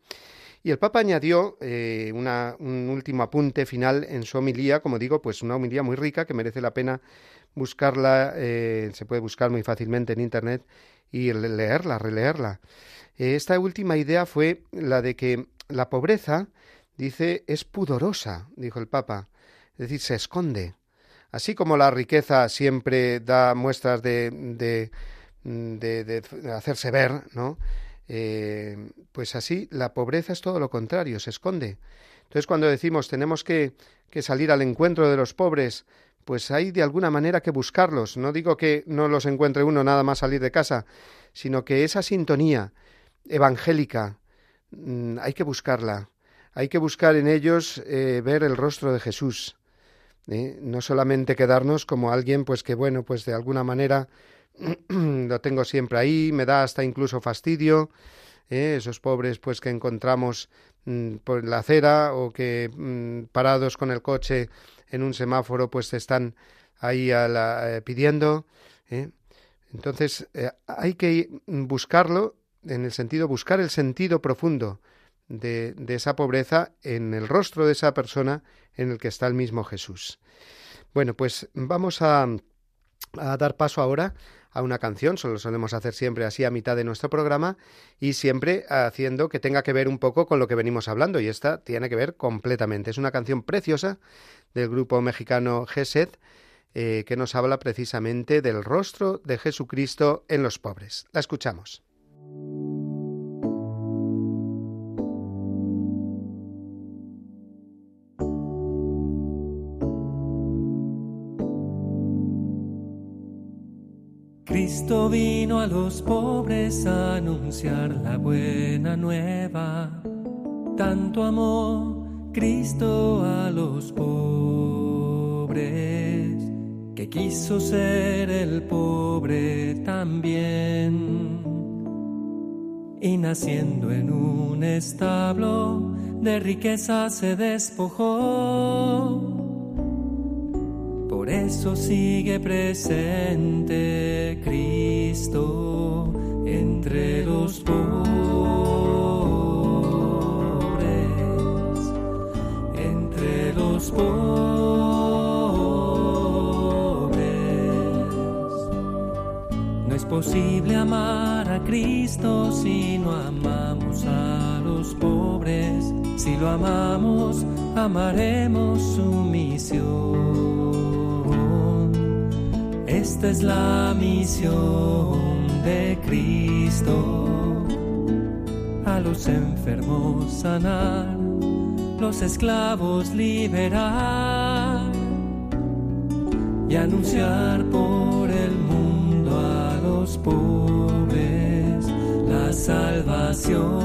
Speaker 2: Y el Papa añadió eh, un último apunte final en su homilía, como digo, pues una homilía muy rica que merece la pena buscarla, eh, se puede buscar muy fácilmente en Internet y leerla, releerla. esta última idea fue la de que la pobreza Dice, es pudorosa, dijo el Papa, es decir, se esconde. Así como la riqueza siempre da muestras de, de, hacerse ver, ¿no? Eh, pues así la pobreza es todo lo contrario, se esconde. Entonces cuando decimos tenemos que, que salir al encuentro de los pobres, pues hay de alguna manera que buscarlos. No digo que no los encuentre uno nada más salir de casa, sino que esa sintonía evangélica mm, hay que buscarla hay que buscar en ellos eh, ver el rostro de Jesús. ¿eh? No solamente quedarnos como alguien, pues que bueno, pues de alguna manera lo tengo siempre ahí, me da hasta incluso fastidio. ¿eh? Esos pobres, pues que encontramos mm, por la acera o que mm, parados con el coche en un semáforo, pues están ahí pidiendo. Entonces hay que buscarlo en el sentido, buscar el sentido profundo de, esa pobreza en el rostro de esa persona en el que está el mismo Jesús. Bueno, pues vamos a, dar paso ahora a una canción, solo solemos hacer siempre así a mitad de nuestro programa y siempre haciendo que tenga que ver un poco con lo que venimos hablando y esta tiene que ver completamente. Es una canción preciosa del grupo mexicano Gesed eh, que nos habla precisamente del rostro de Jesucristo en los pobres. La escuchamos.
Speaker 8: Cristo vino a los pobres a anunciar la buena nueva. Tanto amó Cristo a los pobres que quiso ser el pobre también. Y naciendo en un establo de riqueza se despojó por eso sigue presente Cristo entre los pobres, entre los pobres. No es posible amar a Cristo si no amamos a los pobres. Si lo amamos, amaremos su misión. Esta es la misión de Cristo, a los enfermos sanar, los esclavos liberar y anunciar por el mundo a los pobres la salvación.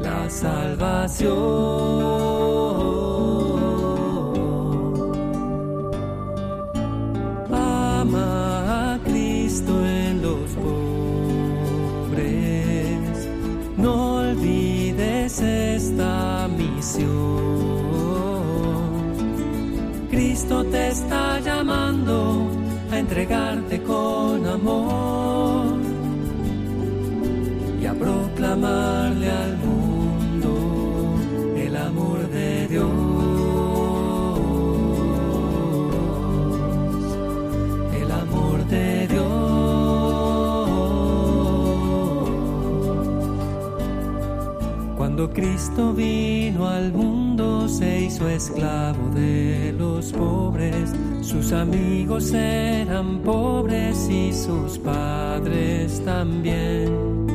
Speaker 8: La salvación. Cristo te está llamando a entregarte con amor y a proclamarle al mundo el amor de Dios. El amor de Dios. Cuando Cristo vino al mundo se hizo esclavo de los pobres, sus amigos eran pobres y sus padres también.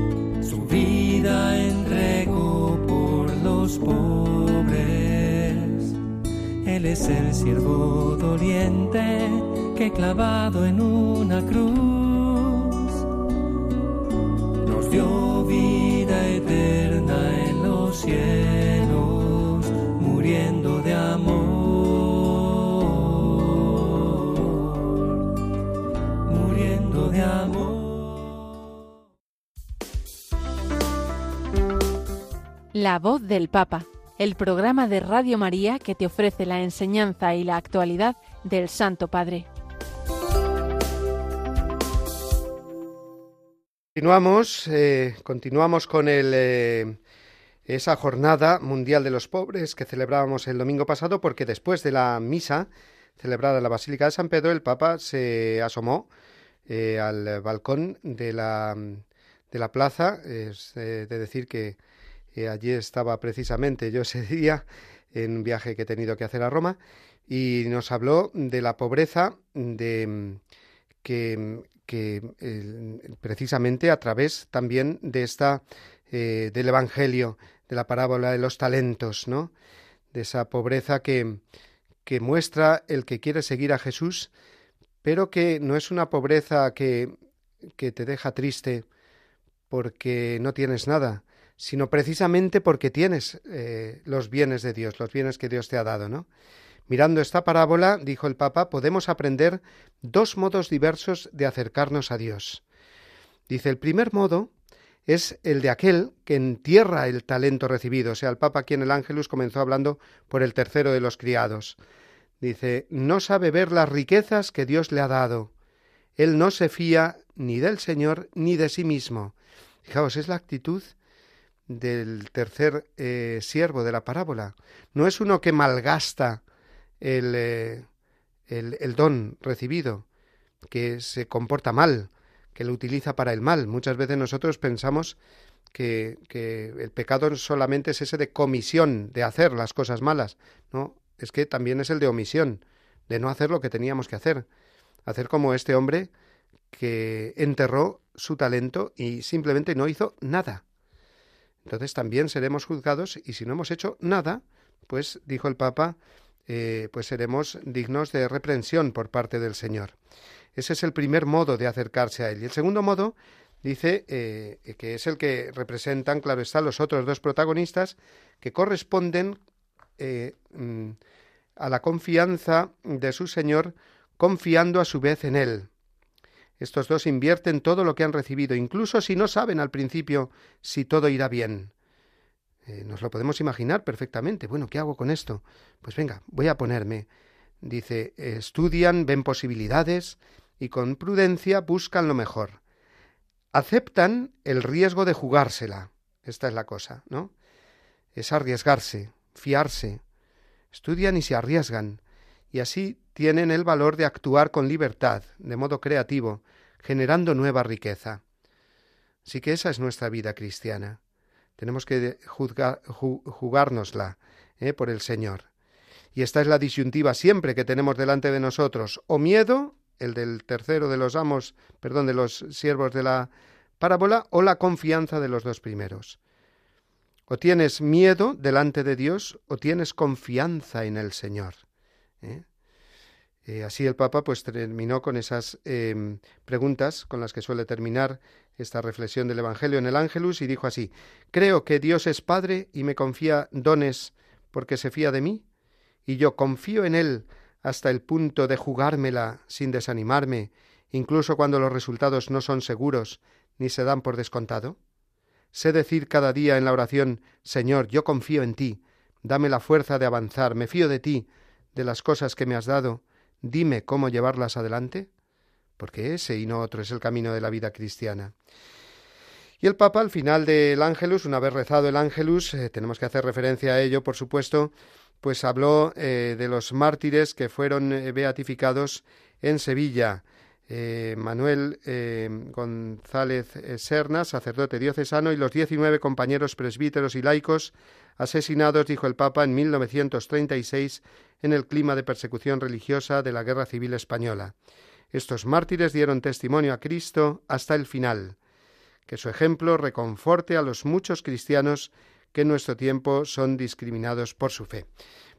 Speaker 8: Su vida entregó por los pobres. Él es el siervo doliente que clavado en una cruz nos dio vida eterna cielos,
Speaker 1: La voz del Papa, el programa de Radio María que te ofrece la enseñanza y la actualidad del Santo Padre.
Speaker 2: Continuamos, eh, continuamos con el eh, esa jornada mundial de los pobres que celebrábamos el domingo pasado, porque después de la misa celebrada en la Basílica de San Pedro, el Papa se asomó eh, al balcón de la, plaza. Es de decir que eh, allí estaba precisamente yo ese día en un viaje que he tenido que hacer a Roma y nos habló de la pobreza de que, que precisamente a través también de esta del Evangelio de la parábola de los talentos, ¿no? De esa pobreza que, que muestra el que quiere seguir a Jesús, pero que no es una pobreza que, que te deja triste porque no tienes nada, sino precisamente porque tienes eh, los bienes de Dios, los bienes que Dios te ha dado, ¿no? Mirando esta parábola, dijo el Papa, podemos aprender dos modos diversos de acercarnos a Dios. Dice, el primer modo es el de aquel que entierra el talento recibido. O sea, el Papa aquí en el Ángelus comenzó hablando por el tercero de los criados. Dice, no sabe ver las riquezas que Dios le ha dado. Él no se fía ni del Señor ni de sí mismo. Fijaos, es la actitud del tercer eh, siervo de la parábola. No es uno que malgasta el, eh, el, el don recibido, que se comporta mal, que lo utiliza para el mal. Muchas veces nosotros pensamos que, que, el pecado solamente es ese de comisión, de hacer las cosas malas. No, es que también es el de omisión, de no hacer lo que teníamos que hacer. Hacer como este hombre que enterró su talento y simplemente no hizo nada. Entonces también seremos juzgados y si no hemos hecho nada, pues dijo el Papa, eh, pues seremos dignos de reprensión por parte del Señor. Ese es el primer modo de acercarse a Él. Y el segundo modo dice eh, que es el que representan, claro está, los otros dos protagonistas que corresponden eh, mm, a la confianza de su Señor, confiando a su vez en Él. Estos dos invierten todo lo que han recibido, incluso si no saben al principio si todo irá bien. Eh, nos lo podemos imaginar perfectamente. Bueno, ¿qué hago con esto? Pues venga, voy a ponerme. Dice, estudian, ven posibilidades y con prudencia buscan lo mejor. Aceptan el riesgo de jugársela. Esta es la cosa, ¿no? Es arriesgarse, fiarse. Estudian y se arriesgan, y así tienen el valor de actuar con libertad, de modo creativo, generando nueva riqueza. Así que esa es nuestra vida cristiana. Tenemos que jugárnosla ¿eh? por el Señor. Y esta es la disyuntiva siempre que tenemos delante de nosotros, o miedo, el del tercero de los amos, perdón, de los siervos de la parábola, o la confianza de los dos primeros. O tienes miedo delante de Dios, o tienes confianza en el Señor. ¿Eh? Eh, así el Papa pues terminó con esas em, preguntas con las que suele terminar esta reflexión del Evangelio en el Ángelus y dijo así Creo que Dios es Padre y me confía dones porque se fía de mí, y yo confío en Él hasta el punto de jugármela sin desanimarme, incluso cuando los resultados no son seguros ni se dan por descontado. Sé decir cada día en la oración Señor, yo confío en ti, dame la fuerza de avanzar, me fío de ti, de las cosas que me has dado, dime cómo llevarlas adelante, porque ese y no otro es el camino de la vida cristiana. Y el Papa, al final del Ángelus, una vez rezado el Ángelus, eh, tenemos que hacer referencia a ello, por supuesto, pues habló eh, de los mártires que fueron eh, beatificados en Sevilla. Manuel González Serna, sacerdote diocesano, y los diecinueve compañeros presbíteros y laicos asesinados, dijo el Papa, en 1936 en el clima de persecución religiosa de la Guerra Civil Española. Estos mártires dieron testimonio a Cristo hasta el final. Que su ejemplo reconforte a los muchos cristianos que en nuestro tiempo son discriminados por su fe.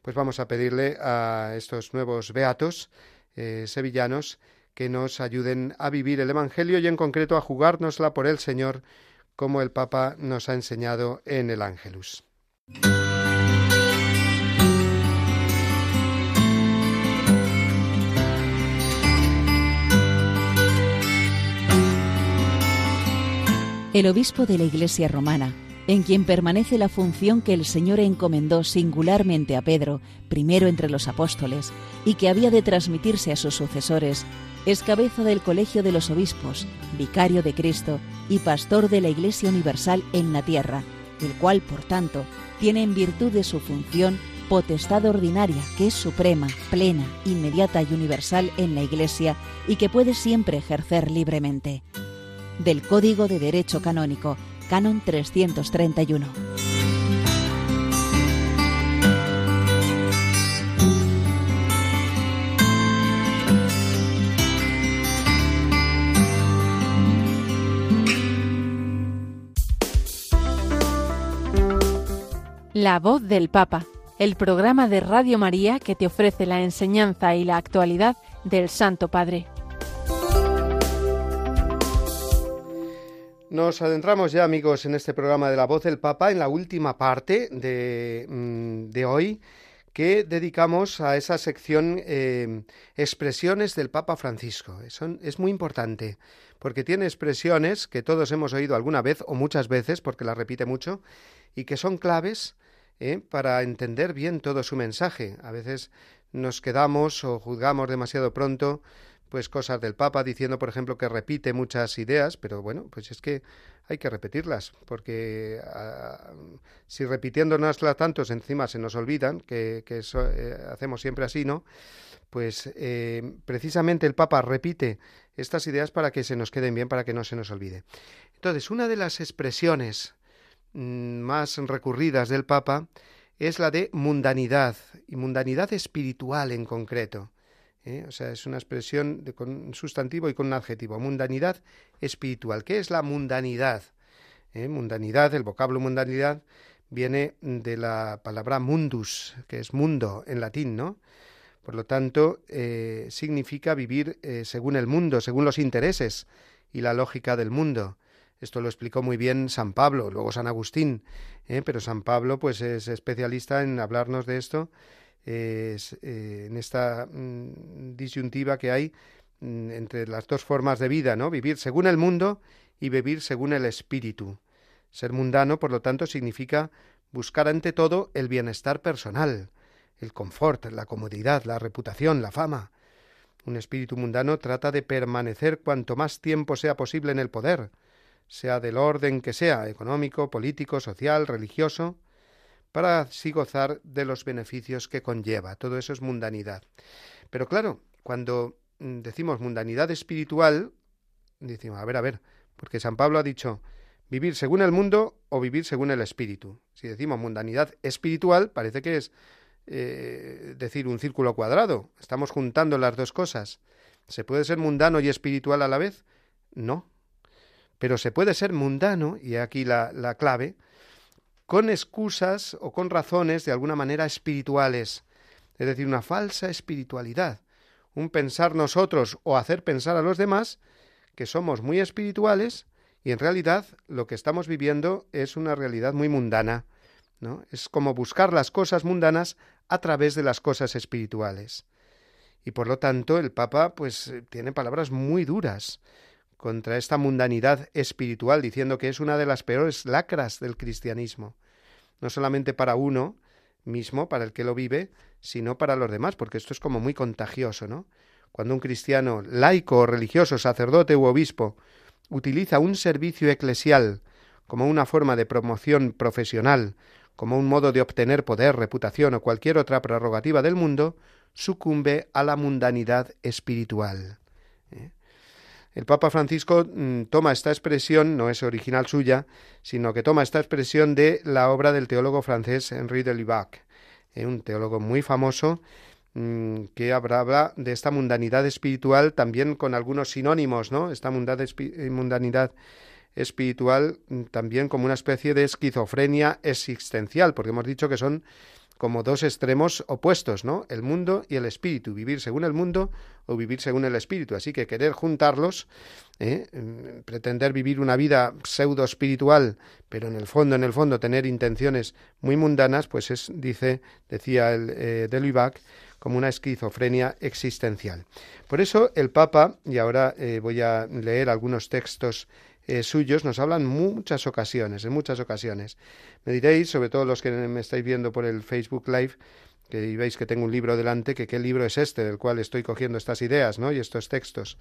Speaker 2: Pues vamos a pedirle a estos nuevos beatos eh, sevillanos que nos ayuden a vivir el Evangelio y en concreto a jugárnosla por el Señor, como el Papa nos ha enseñado en el Ángelus.
Speaker 6: El obispo de la Iglesia romana, en quien permanece la función que el Señor encomendó singularmente a Pedro, primero entre los apóstoles, y que había de transmitirse a sus sucesores, es cabeza del Colegio de los Obispos, vicario de Cristo y pastor de la Iglesia Universal en la tierra, el cual, por tanto, tiene en virtud de su función potestad ordinaria, que es suprema, plena, inmediata y universal en la Iglesia y que puede siempre ejercer libremente. Del Código de Derecho Canónico, Canon 331.
Speaker 1: La voz del Papa, el programa de Radio María que te ofrece la enseñanza y la actualidad del Santo Padre.
Speaker 2: Nos adentramos ya, amigos, en este programa de La voz del Papa, en la última parte de, mm, hoy que dedicamos a esa sección eh, expresiones del Papa Francisco. es muy importante porque tiene expresiones que todos hemos oído alguna vez o muchas veces, porque las repite mucho, y que son claves ¿eh? para entender bien todo su mensaje. A veces nos quedamos o juzgamos demasiado pronto pues cosas del Papa diciendo, por ejemplo, que repite muchas ideas, pero bueno, pues es que hay que repetirlas, porque ah, si repitiéndonos tantos encima se nos olvidan, que, eh, hacemos siempre así, ¿no? Pues eh, precisamente el Papa repite estas ideas para que se nos queden bien, para que no se nos olvide. Entonces, una de las expresiones más recurridas del Papa es la de mundanidad, y mundanidad espiritual en concreto. ¿eh? O sea, es una expresión con un sustantivo y con un adjetivo. Mundanidad espiritual. ¿Qué es la mundanidad? ¿Eh? Mundanidad, el vocablo mundanidad, viene de la palabra mundus, que es mundo en latín, ¿no? Por lo tanto, eh, significa vivir según el mundo, según los intereses y la lógica del mundo. Esto lo explicó muy bien San Pablo, luego San Agustín, ¿eh? pero San Pablo pues es especialista en hablarnos de esto, en esta mm, disyuntiva que hay mm, entre las dos formas de vida, ¿no? Vivir según el mundo y vivir según el espíritu. Ser mundano, por lo tanto, significa buscar ante todo el bienestar personal, el confort, la comodidad, la reputación, la fama. Un espíritu mundano trata de permanecer cuanto más tiempo sea posible en el poder, sea del orden que sea, económico, político, social, religioso, para así gozar de los beneficios que conlleva. Todo eso es mundanidad. Pero claro, cuando mm, decimos mundanidad espiritual, decimos, a ver, a ver, porque San Pablo ha dicho, vivir según el mundo o vivir según el espíritu. Si decimos mundanidad espiritual, parece que es eh, decir un círculo cuadrado. Estamos juntando las dos cosas. ¿Se puede ser mundano y espiritual a la vez? No. Pero se puede ser mundano, y aquí la, la clave, con excusas o con razones de alguna manera espirituales. Es decir, una falsa espiritualidad. Un pensar nosotros o hacer pensar a los demás que somos muy espirituales, y en realidad lo que estamos viviendo es una realidad muy mundana. ¿no? Es como buscar las cosas mundanas a través de las cosas espirituales. Y por lo tanto el Papa pues eh, tiene palabras muy duras contra esta mundanidad espiritual, diciendo que es una de las peores lacras del cristianismo, no solamente para uno mismo, para el que lo vive, sino para los demás, porque esto es como muy contagioso, ¿no? Cuando un cristiano laico o religioso, sacerdote u obispo, utiliza un servicio eclesial como una forma de promoción profesional, como un modo de obtener poder, reputación o cualquier otra prerrogativa del mundo, sucumbe a la mundanidad espiritual. El Papa Francisco mm, toma esta expresión, no es original suya, sino que toma esta expresión de la obra del teólogo francés Henri de Lubac, ¿eh? un teólogo muy famoso Mm, que habla de esta mundanidad espiritual también con algunos sinónimos, ¿no? Esta eh, mundanidad espiritual mm, también como una especie de esquizofrenia existencial, porque hemos dicho que son como dos extremos opuestos, ¿no? El mundo y el espíritu, vivir según el mundo o vivir según el espíritu. Así que querer juntarlos, ¿eh? Mm, pretender vivir una vida pseudo espiritual, pero en el fondo, en el fondo, tener intenciones muy mundanas, pues es, dice, decía el eh, de como una esquizofrenia existencial. Por eso el Papa, y ahora eh, voy a leer algunos textos eh, suyos, nos hablan muchas ocasiones, en muchas ocasiones. Me diréis, sobre todo los que me estáis viendo por el Facebook Live, que veis que tengo un libro delante, que qué libro es este del cual estoy cogiendo estas ideas, ¿no? Y estos textos.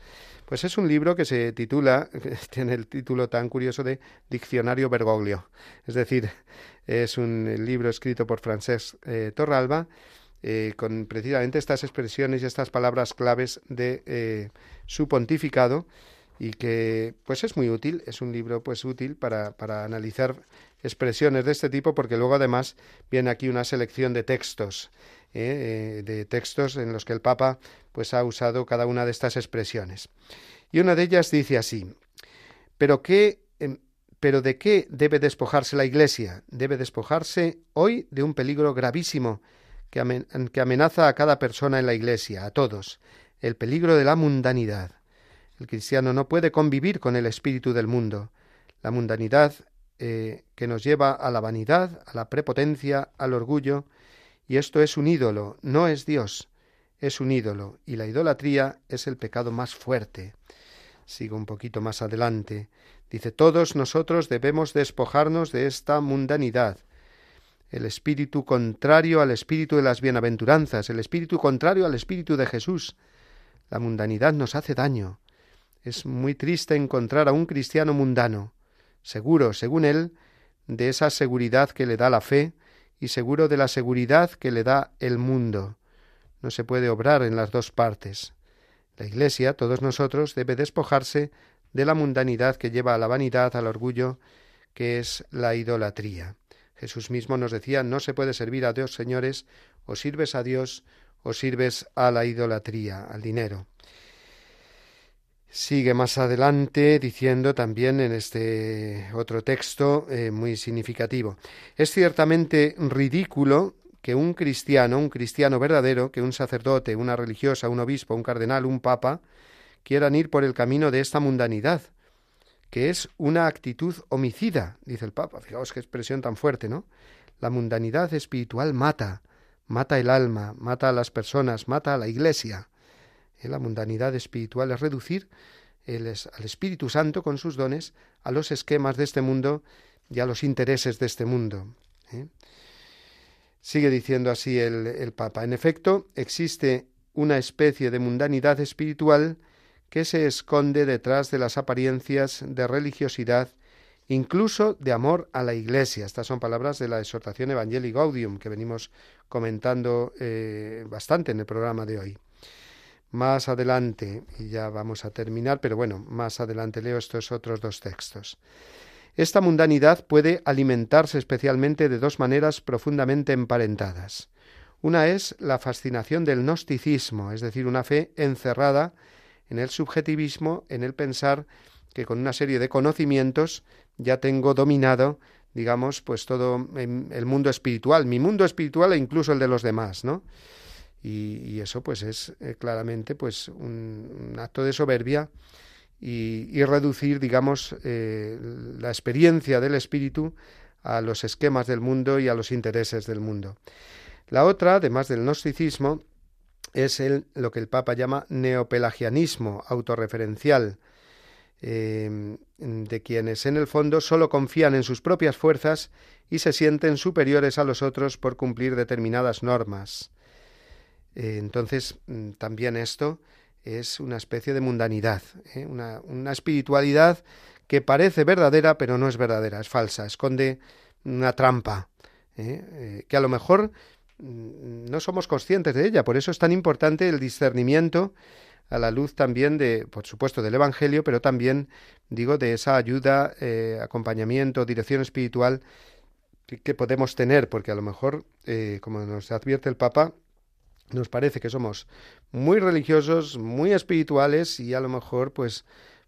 Speaker 2: Pues es un libro que se titula, tiene el título tan curioso de Diccionario Bergoglio. Es decir, es un libro escrito por Francesc eh, Torralba, eh, con precisamente estas expresiones y estas palabras claves de su pontificado y que pues es muy útil, es un libro pues útil para, para analizar expresiones de este tipo porque luego además viene aquí una selección de textos eh, de textos en los que el Papa pues ha usado cada una de estas expresiones. Y una de ellas dice así pero qué em, pero de qué debe despojarse la Iglesia debe despojarse hoy de un peligro gravísimo que, amenaza a cada persona en la Iglesia, a todos, el peligro de la mundanidad. El cristiano no puede convivir con el espíritu del mundo. La mundanidad eh, que nos lleva a la vanidad, a la prepotencia, al orgullo, y esto es un ídolo, no es Dios, es un ídolo, y la idolatría es el pecado más fuerte. Sigo un poquito más adelante. Dice, todos nosotros debemos despojarnos de esta mundanidad, el espíritu contrario al espíritu de las bienaventuranzas, el espíritu contrario al espíritu de Jesús. La mundanidad nos hace daño. Es muy triste encontrar a un cristiano mundano, seguro, según él, de esa seguridad que le da la fe y seguro de la seguridad que le da el mundo. No se puede obrar en las dos partes. La Iglesia, todos nosotros, debe despojarse de la mundanidad que lleva a la vanidad, al orgullo, que es la idolatría. Jesús mismo nos decía, no se puede servir a Dios, señores, o sirves a Dios o sirves a la idolatría, al dinero. Sigue más adelante diciendo también en este otro texto eh, muy significativo. Es ciertamente ridículo que un cristiano, un cristiano verdadero, que un sacerdote, una religiosa, un obispo, un cardenal, un papa, quieran ir por el camino de esta mundanidad, que es una actitud homicida, dice el Papa. Fijaos qué expresión tan fuerte, ¿no? La mundanidad espiritual mata, mata el alma, mata a las personas, mata a la Iglesia. ¿Eh? La mundanidad espiritual es reducir al Espíritu Santo con sus dones a los esquemas de este mundo y a los intereses de este mundo. ¿eh? Sigue diciendo así el, Papa. En efecto, existe una especie de mundanidad espiritual que se esconde detrás de las apariencias de religiosidad, incluso de amor a la Iglesia. Estas son palabras de la exhortación Evangelii Gaudium que venimos comentando eh, bastante en el programa de hoy. Más adelante, y ya vamos a terminar, pero bueno, más adelante leo estos otros dos textos. Esta mundanidad puede alimentarse especialmente de dos maneras profundamente emparentadas. Una es la fascinación del gnosticismo, es decir, una fe encerrada en el subjetivismo, en el pensar que con una serie de conocimientos ya tengo dominado, digamos, pues todo el mundo espiritual, mi mundo espiritual e incluso el de los demás, ¿no? Y, eso pues es eh, claramente pues un, acto de soberbia y, reducir digamos eh, la experiencia del espíritu a los esquemas del mundo y a los intereses del mundo. La otra, además del gnosticismo, es el, lo que el Papa llama neopelagianismo autorreferencial, eh, de quienes en el fondo solo confían en sus propias fuerzas y se sienten superiores a los otros por cumplir determinadas normas. Eh, entonces, mm, también esto es una especie de mundanidad, ¿eh? una, una, espiritualidad que parece verdadera, pero no es verdadera, es falsa, esconde una trampa, ¿eh? que a lo mejor mm, no somos conscientes de ella. Por eso es tan importante el discernimiento a la luz también de, por supuesto, del Evangelio, pero también, digo, de esa ayuda, acompañamiento, dirección espiritual que, que, podemos tener, porque a lo mejor, como nos advierte el Papa, nos parece que somos muy religiosos, muy espirituales y a lo mejor pues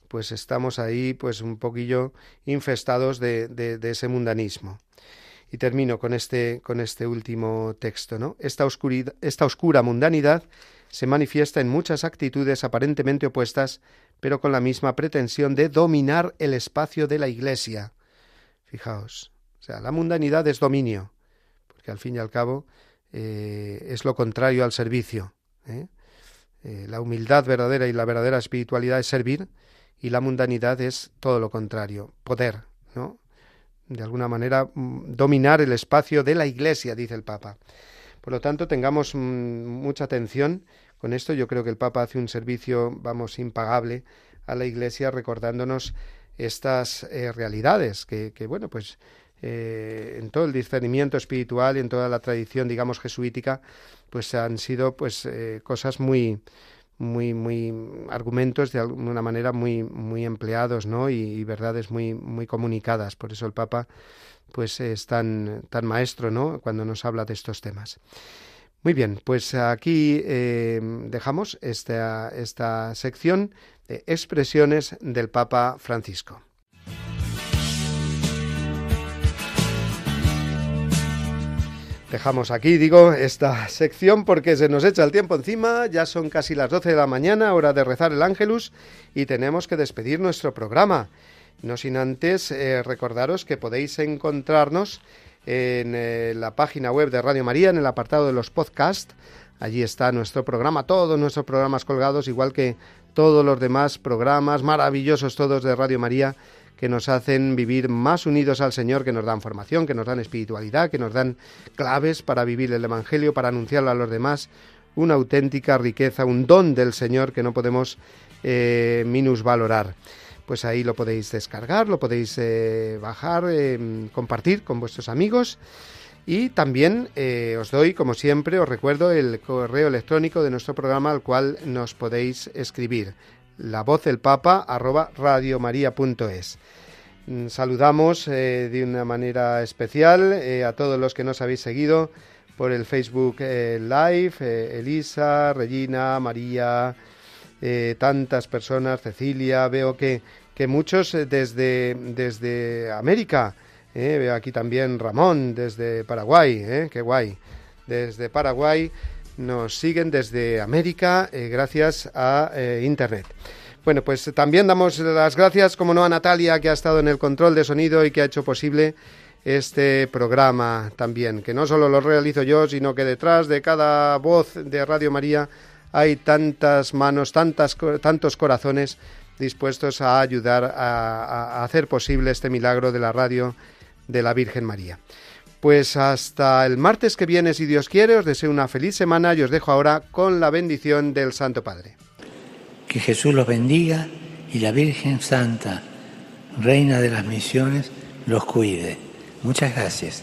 Speaker 2: pues estamos ahí pues un poquillo infestados de, de, ese mundanismo. Y termino con este, con este último texto, ¿no? Esta, oscuridad, esta oscura mundanidad se manifiesta en muchas actitudes aparentemente opuestas, pero con la misma pretensión de dominar el espacio de la Iglesia. Fijaos, o sea, la mundanidad es dominio, porque al fin y al cabo eh, es lo contrario al servicio. ¿eh? Eh, la humildad verdadera y la verdadera espiritualidad es servir y la mundanidad es todo lo contrario, poder, ¿no? De alguna manera mm, dominar el espacio de la Iglesia, dice el Papa. Por lo tanto, tengamos mm, mucha atención con esto. Yo creo que el Papa hace un servicio, vamos, impagable a la Iglesia recordándonos estas realidades que, que, bueno, pues eh, en todo el discernimiento espiritual y en toda la tradición, digamos, jesuítica, pues han sido pues eh, cosas muy muy muy argumentos de alguna manera muy muy empleados no y, verdades muy muy comunicadas. Por eso el papa pues es tan tan maestro no cuando nos habla de estos temas. Muy bien pues aquí eh, dejamos esta esta sección de expresiones del papa francisco Dejamos aquí, digo, esta sección porque se nos echa el tiempo encima, ya son casi las 12 de la mañana, hora de rezar el ángelus y tenemos que despedir nuestro programa. No sin antes eh, recordaros que podéis encontrarnos en eh, la página web de Radio María, en el apartado de los podcasts. Allí está nuestro programa, todos nuestros programas colgados, igual que todos los demás programas maravillosos todos de Radio María que nos hacen vivir más unidos al Señor, que nos dan formación, que nos dan espiritualidad, que nos dan claves para vivir el Evangelio, para anunciarlo a los demás, una auténtica riqueza, un don del Señor que no podemos eh, minusvalorar. Pues ahí lo podéis descargar, lo podéis eh, bajar, eh, compartir con vuestros amigos. Y también os doy, como siempre, os recuerdo el correo electrónico de nuestro programa al cual nos podéis escribir la voz del papa arroba radiomaria.es. Mm, saludamos eh, de una manera especial eh, a todos los que nos habéis seguido por el Facebook eh, Live, Elisa, Regina, María, tantas personas, Cecilia, veo que, que muchos desde, desde América, veo aquí también Ramón desde Paraguay, qué guay, desde Paraguay nos siguen desde América gracias a Internet. Bueno, pues también damos las gracias, como no, a Natalia, que ha estado en el control de sonido y que ha hecho posible este programa también, que no solo lo realizo yo, sino que detrás de cada voz de Radio María hay tantas manos, tantas, tantos corazones dispuestos a ayudar a, hacer posible este milagro de la radio de la Virgen María. Pues hasta el martes que viene, si Dios quiere, os deseo una feliz semana y os dejo ahora con la bendición del Santo Padre.
Speaker 4: Que Jesús los bendiga y la Virgen Santa, Reina de las Misiones, los cuide. Muchas gracias.